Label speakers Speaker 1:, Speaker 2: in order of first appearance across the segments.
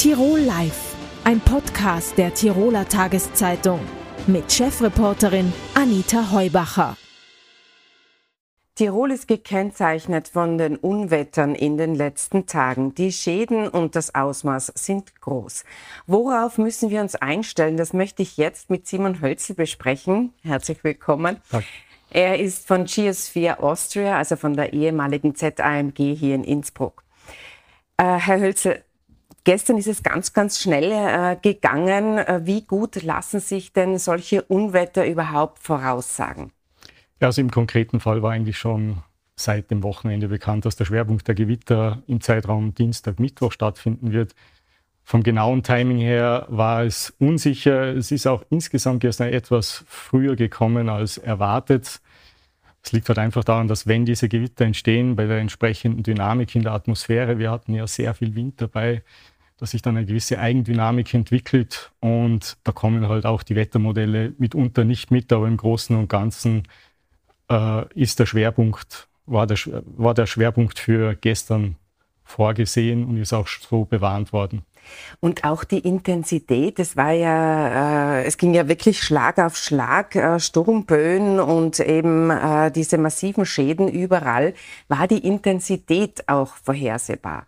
Speaker 1: Tirol Live, ein Podcast der Tiroler Tageszeitung mit Chefreporterin Anita Heubacher.
Speaker 2: Tirol ist gekennzeichnet von den Unwettern in den letzten Tagen. Die Schäden und das Ausmaß sind groß. Worauf müssen wir uns einstellen? Das möchte ich jetzt mit Simon Hölzel besprechen. Herzlich willkommen. Danke. Er ist von Geosphere Austria, also von der ehemaligen ZAMG hier in Innsbruck. Äh, Herr Hölzel, Gestern ist es ganz, ganz schnell äh, gegangen. Äh, wie gut lassen sich denn solche Unwetter überhaupt voraussagen?
Speaker 3: Ja, also im konkreten Fall war eigentlich schon seit dem Wochenende bekannt, dass der Schwerpunkt der Gewitter im Zeitraum Dienstag, Mittwoch stattfinden wird. Vom genauen Timing her war es unsicher. Es ist auch insgesamt gestern etwas früher gekommen als erwartet. Es liegt halt einfach daran, dass wenn diese Gewitter entstehen, bei der entsprechenden Dynamik in der Atmosphäre, wir hatten ja sehr viel Wind dabei, dass sich dann eine gewisse Eigendynamik entwickelt und da kommen halt auch die Wettermodelle mitunter nicht mit, aber im Großen und Ganzen äh, ist der Schwerpunkt, war der, war der Schwerpunkt für gestern vorgesehen und ist auch so bewarnt worden.
Speaker 2: Und auch die Intensität, es war ja, äh, es ging ja wirklich Schlag auf Schlag, äh, Sturmböen und eben äh, diese massiven Schäden überall. War die Intensität auch vorhersehbar?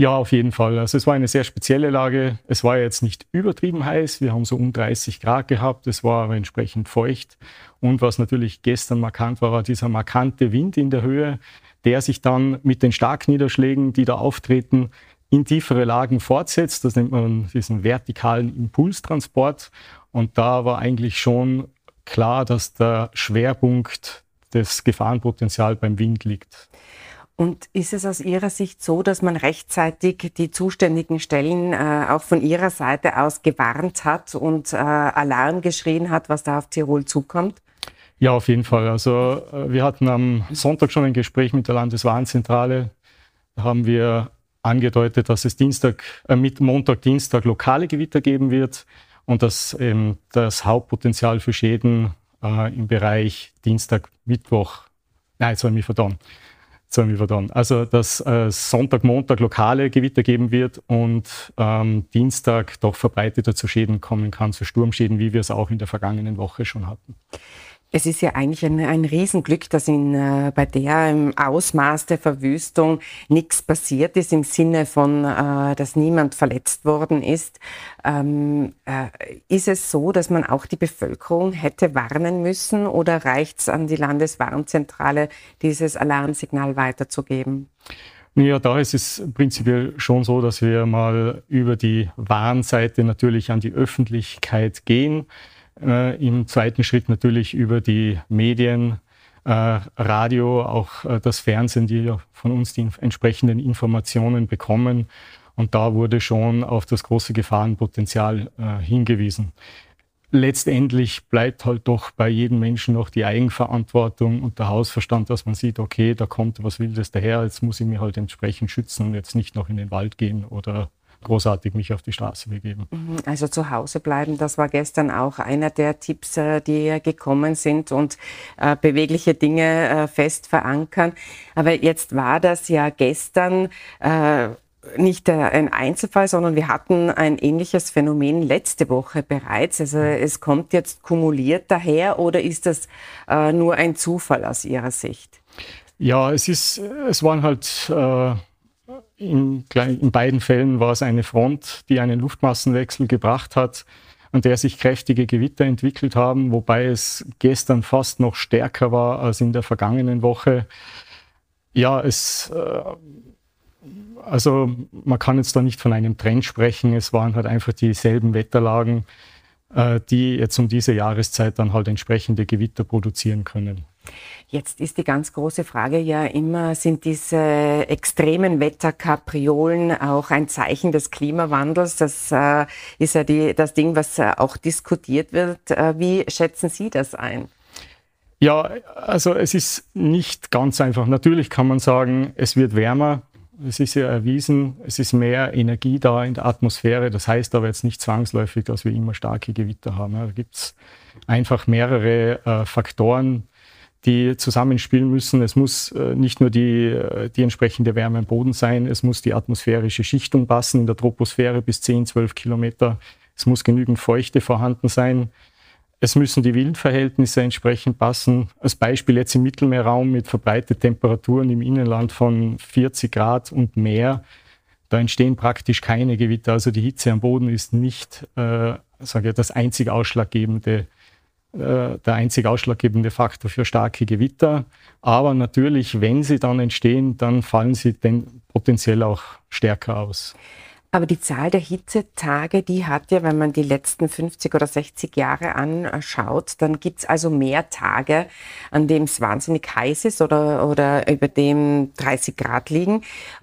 Speaker 3: Ja, auf jeden Fall. Also es war eine sehr spezielle Lage. Es war jetzt nicht übertrieben heiß. Wir haben so um 30 Grad gehabt. Es war aber entsprechend feucht. Und was natürlich gestern markant war, war dieser markante Wind in der Höhe, der sich dann mit den Starkniederschlägen, die da auftreten, in tiefere Lagen fortsetzt. Das nennt man diesen vertikalen Impulstransport. Und da war eigentlich schon klar, dass der Schwerpunkt des Gefahrenpotenzials beim Wind liegt.
Speaker 2: Und ist es aus Ihrer Sicht so, dass man rechtzeitig die zuständigen Stellen äh, auch von Ihrer Seite aus gewarnt hat und äh, Alarm geschrien hat, was da auf Tirol zukommt?
Speaker 3: Ja, auf jeden Fall. Also äh, wir hatten am Sonntag schon ein Gespräch mit der Landeswarnzentrale. Da haben wir angedeutet, dass es Dienstag, äh, mit Montag, Dienstag lokale Gewitter geben wird und dass ähm, das Hauptpotenzial für Schäden äh, im Bereich Dienstag, Mittwoch, nein, habe ich mich verdammt, dann. Also, dass äh, Sonntag, Montag lokale Gewitter geben wird und ähm, Dienstag doch verbreiteter zu Schäden kommen kann, zu Sturmschäden, wie wir es auch in der vergangenen Woche schon hatten.
Speaker 2: Es ist ja eigentlich ein, ein Riesenglück, dass in, äh, bei der im Ausmaß der Verwüstung nichts passiert ist, im Sinne von, äh, dass niemand verletzt worden ist. Ähm, äh, ist es so, dass man auch die Bevölkerung hätte warnen müssen oder reicht es an die Landeswarnzentrale, dieses Alarmsignal weiterzugeben?
Speaker 3: Ja, da ist es prinzipiell schon so, dass wir mal über die Warnseite natürlich an die Öffentlichkeit gehen. Äh, Im zweiten Schritt natürlich über die Medien, äh, Radio, auch äh, das Fernsehen, die ja von uns die entsprechenden Informationen bekommen. Und da wurde schon auf das große Gefahrenpotenzial äh, hingewiesen. Letztendlich bleibt halt doch bei jedem Menschen noch die Eigenverantwortung und der Hausverstand, dass man sieht, okay, da kommt was Wildes daher, jetzt muss ich mich halt entsprechend schützen und jetzt nicht noch in den Wald gehen oder großartig mich auf die Straße begeben.
Speaker 2: Mhm, also zu Hause bleiben, das war gestern auch einer der Tipps, äh, die gekommen sind und äh, bewegliche Dinge äh, fest verankern. Aber jetzt war das ja gestern nicht ein Einzelfall, sondern wir hatten ein ähnliches Phänomen letzte Woche bereits. Also es kommt jetzt kumuliert daher oder ist das nur ein Zufall aus Ihrer Sicht?
Speaker 3: Ja, es ist, es waren halt äh, in, in beiden Fällen war es eine Front, die einen Luftmassenwechsel gebracht hat, an der sich kräftige Gewitter entwickelt haben, wobei es gestern fast noch stärker war als in der vergangenen Woche. Ja, es, äh, also man kann jetzt da nicht von einem Trend sprechen. Es waren halt einfach dieselben Wetterlagen, äh, die jetzt um diese Jahreszeit dann halt entsprechende Gewitter produzieren können.
Speaker 2: Jetzt ist die ganz große Frage ja immer, sind diese extremen Wetterkapriolen auch ein Zeichen des Klimawandels? Das äh, ist ja die, das Ding, was äh, auch diskutiert wird. Äh, wie schätzen Sie das ein?
Speaker 3: Ja, also es ist nicht ganz einfach. Natürlich kann man sagen, es wird wärmer. Es ist ja erwiesen, es ist mehr Energie da in der Atmosphäre. Das heißt aber jetzt nicht zwangsläufig, dass wir immer starke Gewitter haben. Da gibt es einfach mehrere äh, Faktoren, die zusammenspielen müssen. Es muss äh, nicht nur die, äh, die entsprechende Wärme am Boden sein, es muss die atmosphärische Schichtung passen in der Troposphäre bis 10, 12 Kilometer. Es muss genügend Feuchte vorhanden sein. Es müssen die Windverhältnisse entsprechend passen. Als Beispiel jetzt im Mittelmeerraum mit verbreiteten Temperaturen im Innenland von 40 Grad und mehr. Da entstehen praktisch keine Gewitter. Also die Hitze am Boden ist nicht äh, sage ich, das einzig ausschlaggebende äh, der einzig ausschlaggebende Faktor für starke Gewitter. Aber natürlich, wenn sie dann entstehen, dann fallen sie denn potenziell auch stärker aus.
Speaker 2: Aber die Zahl der Hitzetage, die hat ja, wenn man die letzten 50 oder 60 Jahre anschaut, dann gibt's also mehr Tage, an dem es wahnsinnig heiß ist oder, oder über dem 30 Grad liegen.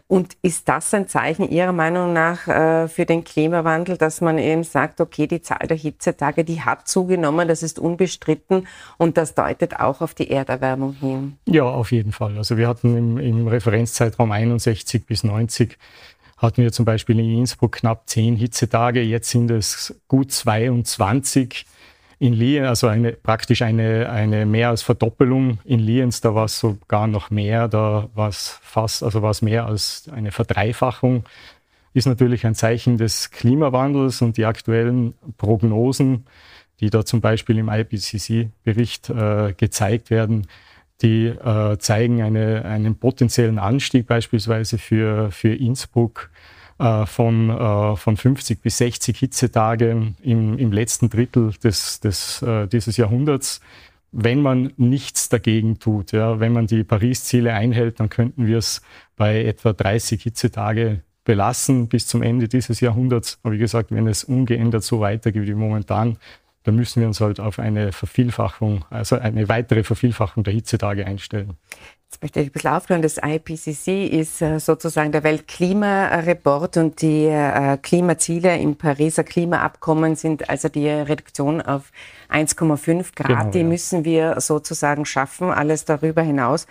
Speaker 2: Und ist das ein Zeichen Ihrer Meinung nach äh, für den Klimawandel, dass man eben sagt, okay, die Zahl der Hitzetage, die hat zugenommen, das ist unbestritten und das deutet auch auf die Erderwärmung hin?
Speaker 3: Ja, auf jeden Fall. Also wir hatten im, im Referenzzeitraum 61 bis 90 hatten wir zum Beispiel in Innsbruck knapp zehn Hitzetage, jetzt sind es gut 22 in Lienz, also eine, praktisch eine, eine mehr als Verdoppelung. In Lienz, da war es sogar noch mehr, da war es fast, also war es mehr als eine Verdreifachung. Ist natürlich ein Zeichen des Klimawandels und die aktuellen Prognosen, die da zum Beispiel im IPCC-Bericht äh, gezeigt werden, die äh, zeigen eine, einen potenziellen Anstieg beispielsweise für, für Innsbruck von, äh, von 50 bis 60 Hitzetage im, im letzten Drittel des, des, äh, dieses Jahrhunderts. Wenn man nichts dagegen tut, ja, wenn man die Paris-Ziele einhält, dann könnten wir es bei etwa 30 Hitzetage belassen bis zum Ende dieses Jahrhunderts. Aber wie gesagt, wenn es ungeändert so weitergeht wie momentan, da müssen wir uns halt auf eine Vervielfachung, also eine weitere Vervielfachung der Hitzetage einstellen.
Speaker 2: Jetzt möchte ich ein bisschen aufklären. Das IPCC ist äh, sozusagen der Weltklimareport und die äh, Klimaziele im Pariser Klimaabkommen sind also die Reduktion auf 1,5 Grad. Genau, die ja. müssen wir sozusagen schaffen. Alles darüber hinaus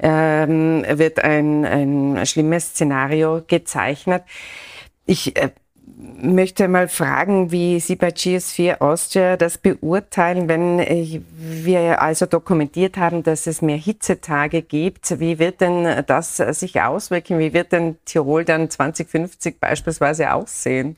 Speaker 2: ähm, wird ein, ein schlimmes Szenario gezeichnet. Ich äh, möchte mal fragen, wie Sie bei GS4 Austria das beurteilen, wenn wir also dokumentiert haben, dass es mehr Hitzetage gibt. Wie wird denn das sich auswirken? Wie wird denn Tirol dann 2050 beispielsweise aussehen?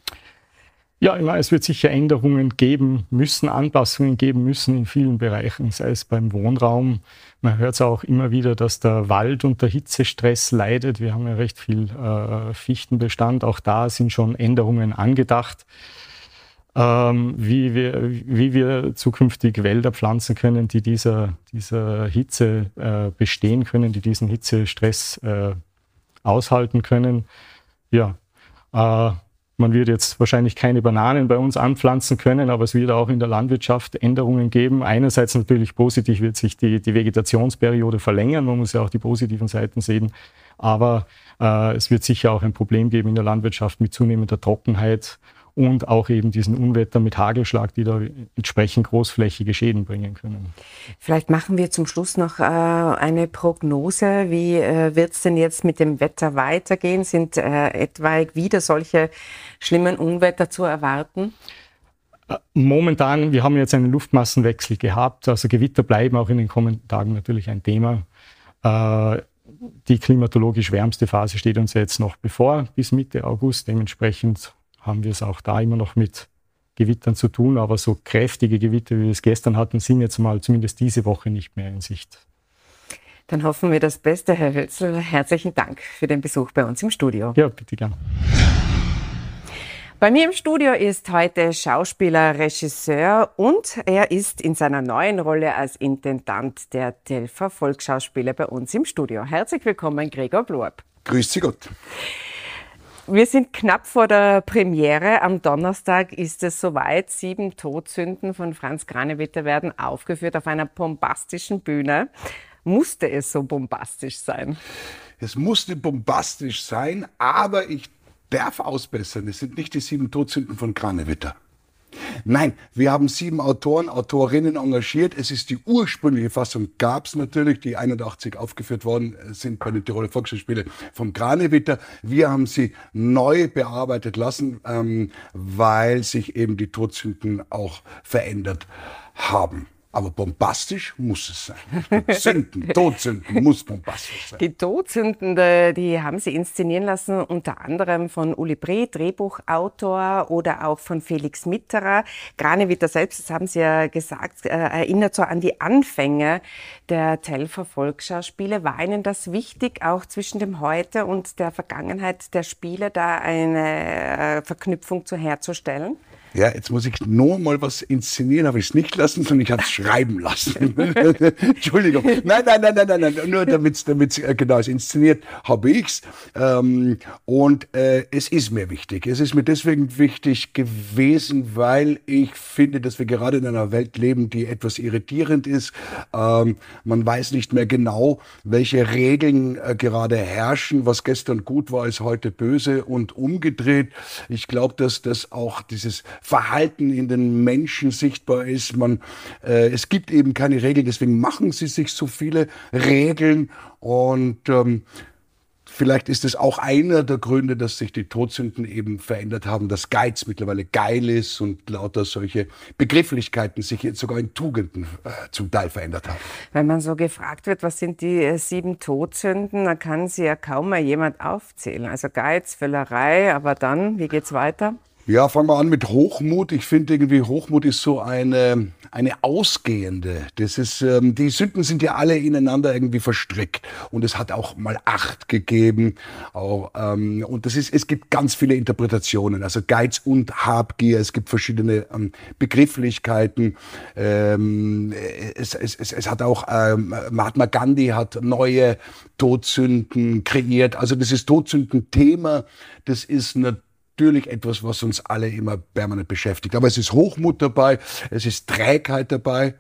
Speaker 3: Ja, ich meine, es wird sicher Änderungen geben müssen, Anpassungen geben müssen in vielen Bereichen, sei es beim Wohnraum. Man hört es auch immer wieder, dass der Wald unter Hitzestress leidet. Wir haben ja recht viel äh, Fichtenbestand. Auch da sind schon Änderungen angedacht. Ähm, wie, wir, wie wir zukünftig Wälder pflanzen können, die dieser, dieser Hitze äh, bestehen können, die diesen Hitzestress äh, aushalten können. Ja, äh, man wird jetzt wahrscheinlich keine Bananen bei uns anpflanzen können, aber es wird auch in der Landwirtschaft Änderungen geben. Einerseits natürlich positiv wird sich die, die Vegetationsperiode verlängern. Man muss ja auch die positiven Seiten sehen. Aber äh, es wird sicher auch ein Problem geben in der Landwirtschaft mit zunehmender Trockenheit und auch eben diesen Unwetter mit Hagelschlag, die da entsprechend großflächige Schäden bringen können.
Speaker 2: Vielleicht machen wir zum Schluss noch äh, eine Prognose. Wie äh, wird es denn jetzt mit dem Wetter weitergehen? Sind äh, etwaig wieder solche schlimmen Unwetter zu erwarten?
Speaker 3: Äh, momentan, wir haben jetzt einen Luftmassenwechsel gehabt, also Gewitter bleiben auch in den kommenden Tagen natürlich ein Thema. Die klimatologisch wärmste Phase steht uns jetzt noch bevor, bis Mitte August. Dementsprechend haben wir es auch da immer noch mit Gewittern zu tun, aber so kräftige Gewitter, wie wir es gestern hatten, sind jetzt mal zumindest diese Woche nicht mehr in Sicht.
Speaker 2: Dann hoffen wir das Beste, Herr Hölzel. Herzlichen Dank für den Besuch bei uns im Studio.
Speaker 3: Ja, bitte gern.
Speaker 2: Bei mir im Studio ist heute Schauspieler, Regisseur und er ist in seiner neuen Rolle als Intendant der Delfer Volksschauspieler bei uns im Studio. Herzlich willkommen, Gregor Blorb.
Speaker 4: Grüß Sie Gott.
Speaker 2: Wir sind knapp vor der Premiere. Am Donnerstag ist es soweit. Sieben Todsünden von Franz Granewitter werden aufgeführt auf einer bombastischen Bühne. Musste es so bombastisch sein?
Speaker 4: Es musste bombastisch sein, aber ich darf ausbessern. Es sind nicht die sieben Todsünden von Granewitter. Nein, wir haben sieben Autoren, Autorinnen engagiert. Es ist die ursprüngliche Fassung, gab es natürlich, die 81 aufgeführt worden sind bei den Tiroler Volksschauspiele vom Granewitter. Wir haben sie neu bearbeitet lassen, ähm, weil sich eben die Todsünden auch verändert haben. Aber bombastisch muss es sein. Sünden, Todsünden muss bombastisch sein.
Speaker 2: Die Todsünden, die haben Sie inszenieren lassen, unter anderem von Uli Bre, Drehbuchautor, oder auch von Felix Mitterer. Granewitter selbst, das haben Sie ja gesagt, äh, erinnert so an die Anfänge der Telfer Volksschauspiele. War Ihnen das wichtig, auch zwischen dem Heute und der Vergangenheit der Spiele da eine äh, Verknüpfung zu herzustellen?
Speaker 4: Ja, jetzt muss ich nur mal was inszenieren, habe ich es nicht lassen, sondern ich habe es schreiben lassen. Entschuldigung. Nein, nein, nein, nein, nein, nein. nur damit es damit äh, genau ist. Inszeniert habe ich's. Ähm, und äh, es ist mir wichtig. Es ist mir deswegen wichtig gewesen, weil ich finde, dass wir gerade in einer Welt leben, die etwas irritierend ist. Ähm, man weiß nicht mehr genau, welche Regeln äh, gerade herrschen. Was gestern gut war, ist heute böse und umgedreht. Ich glaube, dass das auch dieses Verhalten in den Menschen sichtbar ist. Man, äh, es gibt eben keine Regeln, deswegen machen sie sich so viele Regeln und ähm, Vielleicht ist es auch einer der Gründe, dass sich die Todsünden eben verändert haben, dass Geiz mittlerweile geil ist und lauter solche Begrifflichkeiten sich jetzt sogar in Tugenden äh, zum Teil verändert haben.
Speaker 2: Wenn man so gefragt wird, was sind die äh, sieben Todsünden, dann kann sie ja kaum mal jemand aufzählen. Also Geiz, Völlerei, aber dann, wie geht's weiter?
Speaker 4: Ja, fangen wir an mit Hochmut. Ich finde irgendwie, Hochmut ist so eine, eine ausgehende. Das ist, ähm, die Sünden sind ja alle ineinander irgendwie verstrickt. Und es hat auch mal Acht gegeben. Auch, ähm, und das ist, es gibt ganz viele Interpretationen. Also Geiz und Habgier. Es gibt verschiedene ähm, Begrifflichkeiten. Ähm, es, es, es, es hat auch, ähm, Mahatma Gandhi hat neue Todsünden kreiert. Also das ist Todsündenthema. Das ist natürlich natürlich etwas, was uns alle immer permanent beschäftigt. Aber es ist Hochmut dabei, es ist Trägheit dabei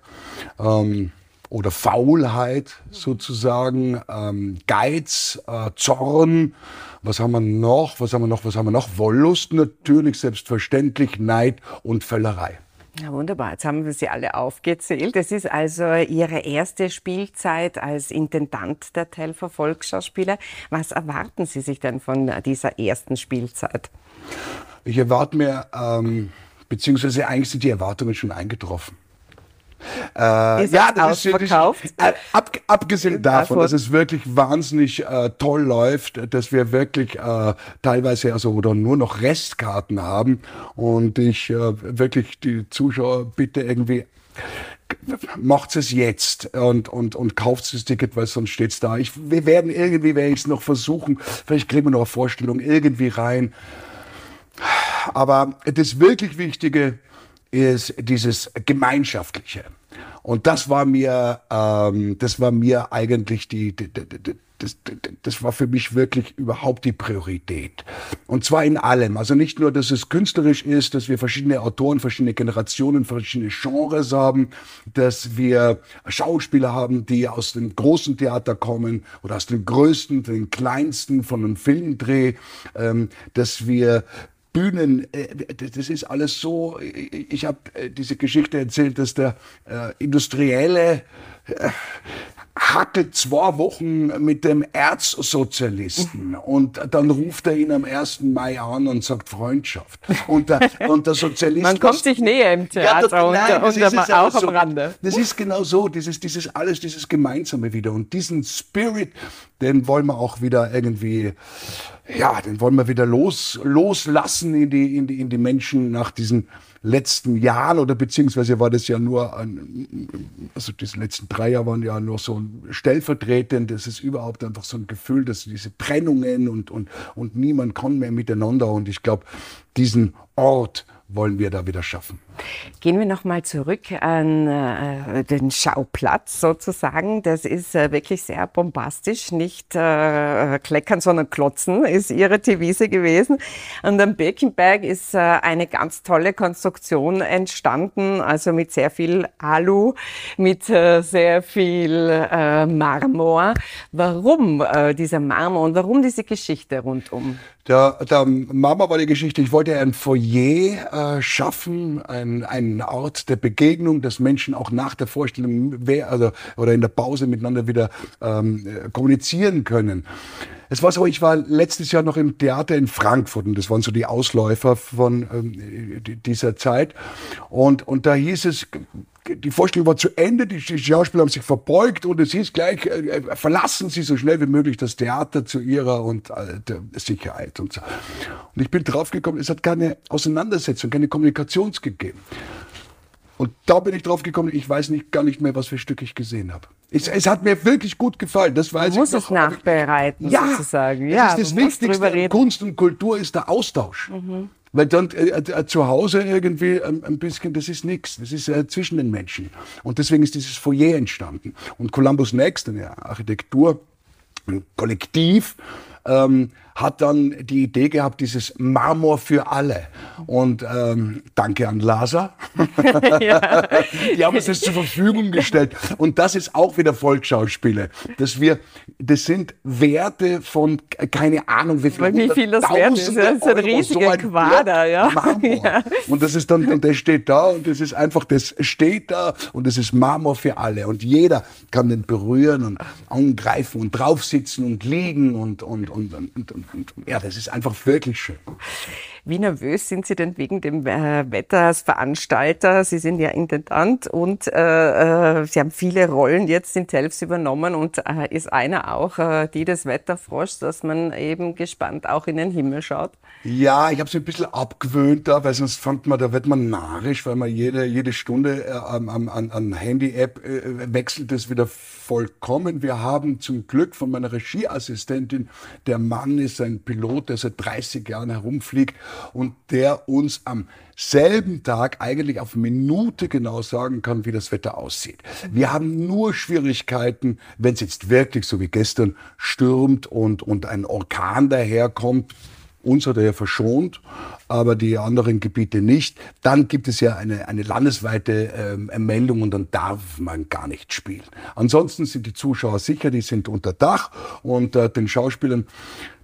Speaker 4: ähm, oder Faulheit sozusagen, ähm, Geiz, äh, Zorn. Was haben wir noch? Was haben wir noch? Was haben wir noch? Wollust natürlich, selbstverständlich, Neid und Völlerei.
Speaker 2: Ja, wunderbar. Jetzt haben wir sie alle aufgezählt. Es ist also Ihre erste Spielzeit als Intendant der Telfer Volksschauspieler. Was erwarten Sie sich denn von dieser ersten Spielzeit?
Speaker 4: Ich erwarte mir, ähm, beziehungsweise eigentlich sind die Erwartungen schon eingetroffen.
Speaker 2: Äh, ist ja, das ausverkauft? Ist,
Speaker 4: äh, ab, abgesehen davon, dass es wirklich wahnsinnig äh, toll läuft, dass wir wirklich äh, teilweise also oder nur noch Restkarten haben und ich äh, wirklich die Zuschauer bitte irgendwie macht es jetzt und, und, und kauft das Ticket, weil sonst steht's da. Ich, wir werden irgendwie, werde ich es noch versuchen, vielleicht kriegen wir noch eine Vorstellung irgendwie rein. Aber das wirklich Wichtige ist dieses Gemeinschaftliche. Und das war mir, ähm, das war mir eigentlich die, die, die, die das, das war für mich wirklich überhaupt die Priorität. Und zwar in allem. Also nicht nur, dass es künstlerisch ist, dass wir verschiedene Autoren, verschiedene Generationen, verschiedene Genres haben, dass wir Schauspieler haben, die aus dem großen Theater kommen oder aus dem größten, den kleinsten, von einem Filmdreh, ähm, dass wir Bühnen, äh, das ist alles so. Ich habe äh, diese Geschichte erzählt, dass der äh, Industrielle hatte zwei Wochen mit dem Erzsozialisten und dann ruft er ihn am 1. Mai an und sagt Freundschaft. Und der, und der Sozialist...
Speaker 2: Man kommt sich näher im Theater ja, nein, und, und auch so, am Rande.
Speaker 4: Das ist genau so, dieses, dieses alles, dieses Gemeinsame wieder. Und diesen Spirit, den wollen wir auch wieder irgendwie, ja, den wollen wir wieder los, loslassen in die, in die, in die Menschen nach diesen letzten Jahren oder beziehungsweise war das ja nur, ein, also diese letzten drei Jahre waren ja nur so stellvertretend. Das ist überhaupt einfach so ein Gefühl, dass diese Trennungen und, und, und niemand kann mehr miteinander. Und ich glaube, diesen Ort wollen wir da wieder schaffen.
Speaker 2: Gehen wir noch mal zurück an äh, den Schauplatz sozusagen. Das ist äh, wirklich sehr bombastisch, nicht äh, kleckern, sondern klotzen ist Ihre Devise gewesen. Und am Birkenberg ist äh, eine ganz tolle Konstruktion entstanden, also mit sehr viel Alu, mit äh, sehr viel äh, Marmor. Warum dieser Marmor und warum diese Geschichte rundum?
Speaker 4: Der, der Marmor war die Geschichte, ich wollte ein Foyer schaffen, ein ein, ein Ort der Begegnung, dass Menschen auch nach der Vorstellung also, oder in der Pause miteinander wieder ähm, kommunizieren können. Es war so, ich war letztes Jahr noch im Theater in Frankfurt und das waren so die Ausläufer von ähm, dieser Zeit. Und, und da hieß es, die Vorstellung war zu Ende, die, Schauspieler haben sich verbeugt und es hieß gleich, äh, äh, verlassen Sie so schnell wie möglich das Theater zu Ihrer und äh, Sicherheit und so. Und ich bin draufgekommen, es hat keine Auseinandersetzung, keine Kommunikation gegeben. Und da bin ich drauf gekommen, ich weiß nicht, gar nicht mehr, was für Stück ich gesehen habe. Es, es hat mir wirklich gut gefallen, das weiß
Speaker 2: du musst
Speaker 4: ich noch.
Speaker 2: es nachbereiten,
Speaker 4: ja,
Speaker 2: sozusagen.
Speaker 4: Das
Speaker 2: Ja,
Speaker 4: ist das
Speaker 2: du musst
Speaker 4: Wichtigste. Kunst und Kultur ist der Austausch.
Speaker 2: Mhm.
Speaker 4: Weil dann äh, äh, zu Hause irgendwie ein, ein bisschen, das ist nichts, das ist äh, zwischen den Menschen. Und deswegen ist dieses Foyer entstanden. Und Columbus Next, eine Architektur, ein Kollektiv, ähm, hat dann die Idee gehabt, dieses Marmor für alle. Und ähm, danke an Lasa. Die haben uns das zur Verfügung gestellt. Und das ist auch wieder Volksschauspiele. Dass wir, das sind Werte von, keine Ahnung, wie viel,
Speaker 2: Wie viel das wert ist. Das ist ein
Speaker 4: Euro,
Speaker 2: riesiger
Speaker 4: ein
Speaker 2: Quader, ja. Ja.
Speaker 4: Und das ist dann, und der steht da und das ist einfach, das steht da und das ist Marmor für alle. Und jeder kann den berühren und angreifen und draufsitzen und liegen und, und, und, und, und, und, ja, das ist einfach wirklich schön.
Speaker 2: Wie nervös sind Sie denn wegen dem äh, Wetter als Veranstalter? Sie sind ja Intendant und äh, äh, Sie haben viele Rollen jetzt in Telfs übernommen und äh, ist einer auch äh, die des Wetterfroschs, dass man eben gespannt auch in den Himmel schaut?
Speaker 4: Ja, ich habe es ein bisschen abgewöhnt da, weil sonst fand man, da wird man narrisch, weil man jede, jede Stunde an, an, an Handy-App wechselt es wieder vollkommen. Wir haben zum Glück von meiner Regieassistentin, der Mann ist ein Pilot, der seit 30 Jahren herumfliegt und der uns am selben Tag eigentlich auf Minute genau sagen kann, wie das Wetter aussieht. Wir haben nur Schwierigkeiten, wenn es jetzt wirklich so wie gestern stürmt und, und ein Orkan daherkommt, uns hat er ja verschont, aber die anderen Gebiete nicht. Dann gibt es ja eine, eine landesweite ähm, Meldung und dann darf man gar nicht spielen. Ansonsten sind die Zuschauer sicher, die sind unter Dach und äh, den Schauspielern,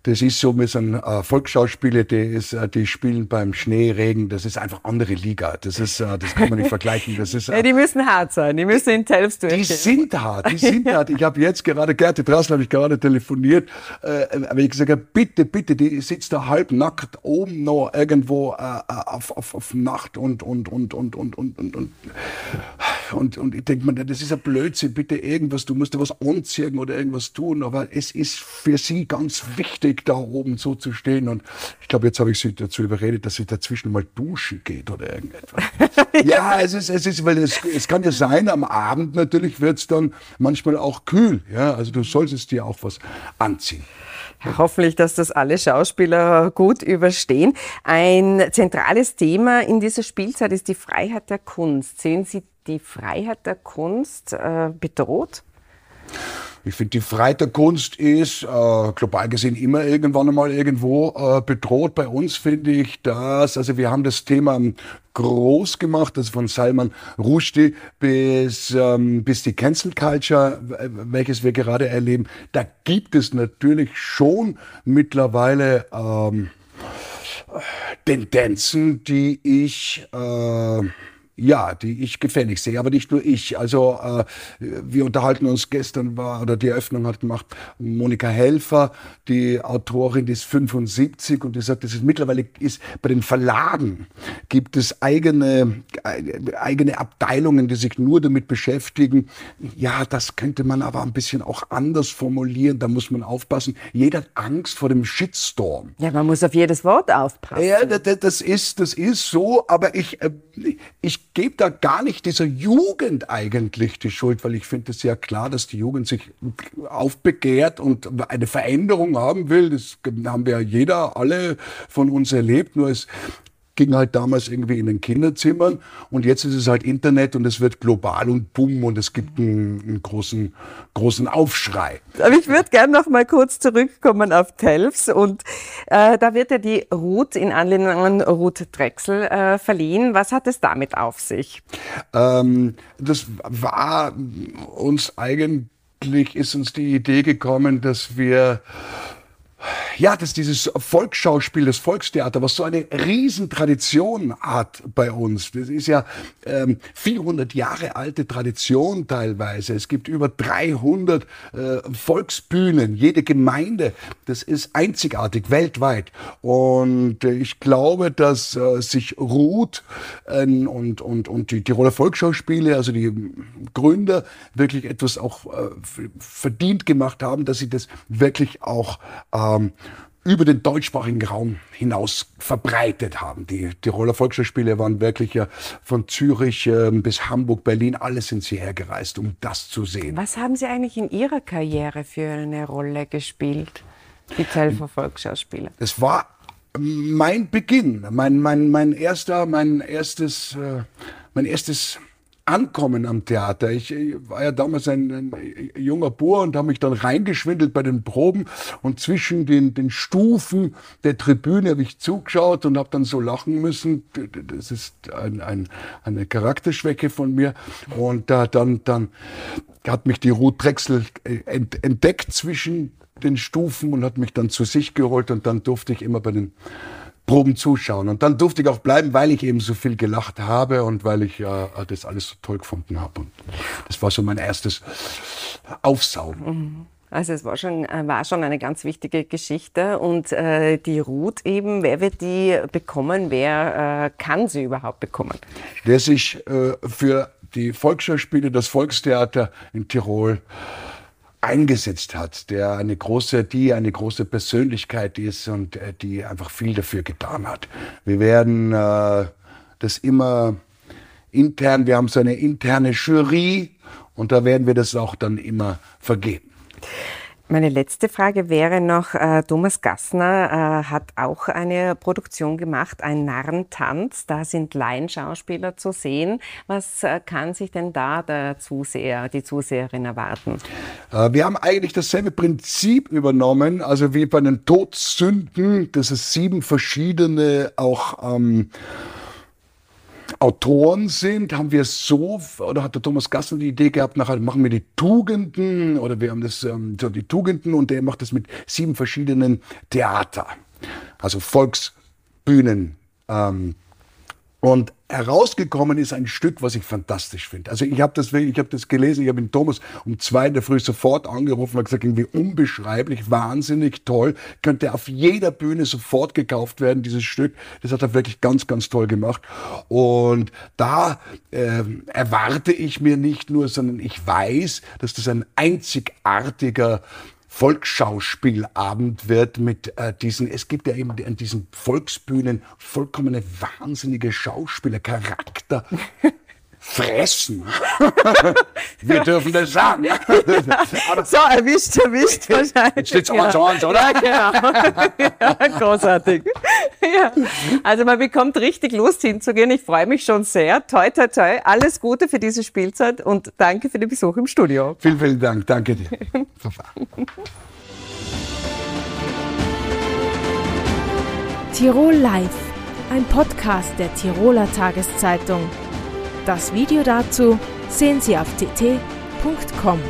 Speaker 4: das ist so, wir sind äh, Volksschauspiele, die, ist, äh, die spielen beim Schnee, Regen, das ist einfach andere Liga. Das ist, äh, das kann man nicht vergleichen. Das ist,
Speaker 2: Ja,
Speaker 4: äh,
Speaker 2: die müssen hart sein, die müssen in Telfs
Speaker 4: die
Speaker 2: durchgehen.
Speaker 4: sind hart, die sind hart. Ich habe jetzt gerade, Gerti draußen habe ich gerade telefoniert, äh, aber ich gesagt habe, bitte, bitte, die sitzt da halbnackt oben noch irgendwo irgendwo äh, äh, auf, auf, auf Nacht und, und, und, und, und, und, und, und. Und, und ich denke mir, das ist ein Blödsinn, bitte irgendwas, du musst dir was anziehen oder irgendwas tun, aber es ist für sie ganz wichtig, da oben so zu stehen. Und ich glaube, jetzt habe ich sie dazu überredet, dass sie dazwischen mal duschen geht oder irgendetwas. ja, es ist, es ist, weil es, es kann ja sein, am Abend natürlich wird es dann manchmal auch kühl. Ja, also du solltest dir auch was anziehen.
Speaker 2: Hoffentlich, dass das alle Schauspieler gut überstehen. Ein zentrales Thema in dieser Spielzeit ist die Freiheit der Kunst. Sehen Sie die Freiheit der Kunst äh, bedroht?
Speaker 4: Ich finde, die Freiheit der Kunst ist äh, global gesehen immer irgendwann einmal irgendwo äh, bedroht. Bei uns finde ich das, also wir haben das Thema groß gemacht, also von Salman Rushdie bis, ähm, bis die Cancel Culture, welches wir gerade erleben. Da gibt es natürlich schon mittlerweile ähm, Tendenzen, die ich äh, ja, die ich gefällig sehe, aber nicht nur ich. Also äh, wir unterhalten uns gestern war oder die Eröffnung hat gemacht Monika Helfer, die Autorin, die ist 75 und die sagt, das ist mittlerweile ist bei den Verlagen gibt es eigene äh, eigene Abteilungen, die sich nur damit beschäftigen. Ja, das könnte man aber ein bisschen auch anders formulieren. Da muss man aufpassen. Jeder hat Angst vor dem Shitstorm.
Speaker 2: Ja, man muss auf jedes Wort aufpassen.
Speaker 4: Ja, da- da- das ist, das ist so, aber ich, äh, ich gebe da gar nicht dieser Jugend eigentlich die Schuld, weil ich finde es ja klar, dass die Jugend sich aufbegehrt und eine Veränderung haben will. Das haben wir ja jeder, alle von uns erlebt, nur es ging halt damals irgendwie in den Kinderzimmern und jetzt ist es halt Internet und es wird global und bumm und es gibt einen, einen großen, großen Aufschrei.
Speaker 2: Aber ich würde gerne noch mal kurz zurückkommen auf Telfs und äh, da wird ja die Ruth in Anlehnung an Ruth Drechsel äh, verliehen. Was hat es damit auf sich?
Speaker 4: Ähm, das war uns eigentlich, ist uns die Idee gekommen, dass wir ja, dass dieses Volksschauspiel, das Volkstheater, was so eine Riesentradition hat bei uns. Das ist ja ähm, 400 Jahre alte Tradition teilweise. Es gibt über 300 äh, Volksbühnen, jede Gemeinde. Das ist einzigartig weltweit. Und äh, ich glaube, dass äh, sich Ruth äh, und, und, und die Tiroler Volksschauspiele, also die Gründer, wirklich etwas auch äh, verdient gemacht haben, dass sie das wirklich auch ähm, über den deutschsprachigen Raum hinaus verbreitet haben. Die Tiroler Volksschauspiele waren wirklich ja von Zürich äh, bis Hamburg, Berlin, alles sind sie hergereist, um das zu sehen.
Speaker 2: Was haben Sie eigentlich in Ihrer Karriere für eine Rolle gespielt, die Telfer Volksschauspieler?
Speaker 4: Es war mein Beginn, mein, mein, mein erster, mein erstes, äh, mein erstes Ankommen am Theater. Ich, ich war ja damals ein, ein junger Bur und habe mich dann reingeschwindelt bei den Proben und zwischen den, den Stufen der Tribüne habe ich zugeschaut und habe dann so lachen müssen. Das ist ein, ein, eine Charakterschwäche von mir. Und äh, dann, dann hat mich die Ruth Drechsel entdeckt zwischen den Stufen und hat mich dann zu sich geholt und dann durfte ich immer bei den Proben zuschauen. Und dann durfte ich auch bleiben, weil ich eben so viel gelacht habe und weil ich äh, das alles so toll gefunden habe. Und das war so mein erstes Aufsaugen.
Speaker 2: Mhm. Also es war schon, äh, war schon eine ganz wichtige Geschichte. Und äh, die Ruth eben, wer wird die bekommen? Wer äh, kann sie überhaupt bekommen?
Speaker 4: Der sich äh, für die Volksschauspiele, das Volkstheater in Tirol eingesetzt hat, der eine große, die eine große Persönlichkeit ist und äh, die einfach viel dafür getan hat. Wir werden äh, das immer intern, wir haben so eine interne Jury und da werden wir das auch dann immer vergeben.
Speaker 2: Meine letzte Frage wäre noch, äh, Thomas Gassner äh, hat auch eine Produktion gemacht, ein Narrentanz. Da sind Laienschauspieler zu sehen. Was äh, kann sich denn da der Zuseher, die Zuseherin erwarten?
Speaker 4: Wir haben eigentlich dasselbe Prinzip übernommen, also wie bei den Todsünden, dass es sieben verschiedene auch ähm, Autoren sind, haben wir so, oder hat der Thomas Gassner die Idee gehabt, nachher machen wir die Tugenden, oder wir haben das, ähm, so die Tugenden, und der macht das mit sieben verschiedenen Theater, also Volksbühnen, ähm, und herausgekommen ist ein Stück, was ich fantastisch finde. Also ich habe das, ich habe das gelesen, ich habe den Thomas um zwei in der Früh sofort angerufen und gesagt, irgendwie unbeschreiblich, wahnsinnig toll, könnte auf jeder Bühne sofort gekauft werden, dieses Stück. Das hat er wirklich ganz, ganz toll gemacht. Und da äh, erwarte ich mir nicht nur, sondern ich weiß, dass das ein einzigartiger Volksschauspielabend wird mit äh, diesen, es gibt ja eben an diesen Volksbühnen vollkommene wahnsinnige Schauspieler, Charakter. Fressen. Wir dürfen das sagen.
Speaker 2: Aber so, erwischt, erwischt wahrscheinlich.
Speaker 4: Jetzt steht's ja. zu uns, oder?
Speaker 2: Ja, genau. ja, großartig. Ja. Also man bekommt richtig Lust hinzugehen. Ich freue mich schon sehr. Toi, toi, toi. Alles Gute für diese Spielzeit und danke für den Besuch im Studio.
Speaker 4: Vielen, vielen Dank. Danke dir.
Speaker 1: Tirol Live, ein Podcast der Tiroler Tageszeitung. Das Video dazu sehen Sie auf tt.com.